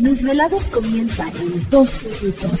Los desvelados comienza en 2 minutos.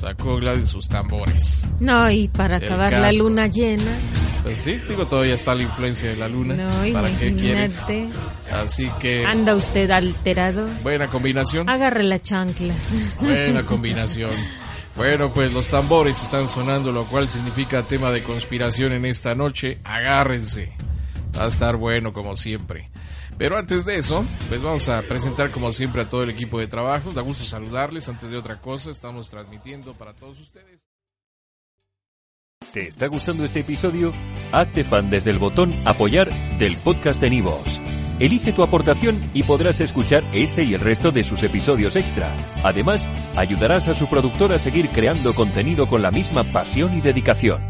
sacó de sus tambores. No, y para El acabar la luna llena. Pues sí, digo, todavía está la influencia de la luna. No, ¿Para qué quieres? Así que, Anda usted alterado. buena combinación. Agarre la chancla. Buena combinación. Bueno, pues los tambores están sonando, lo cual significa tema de conspiración en esta noche. Agárrense. Va a estar bueno como siempre. Pero antes de eso, pues vamos a presentar como siempre a todo el equipo de trabajo. Da gusto saludarles. Antes de otra cosa, estamos transmitiendo para todos ustedes. ¿Te está gustando este episodio? Hazte fan desde el botón Apoyar del podcast de Nivos. Elige tu aportación y podrás escuchar este y el resto de sus episodios extra. Además, ayudarás a su productor a seguir creando contenido con la misma pasión y dedicación.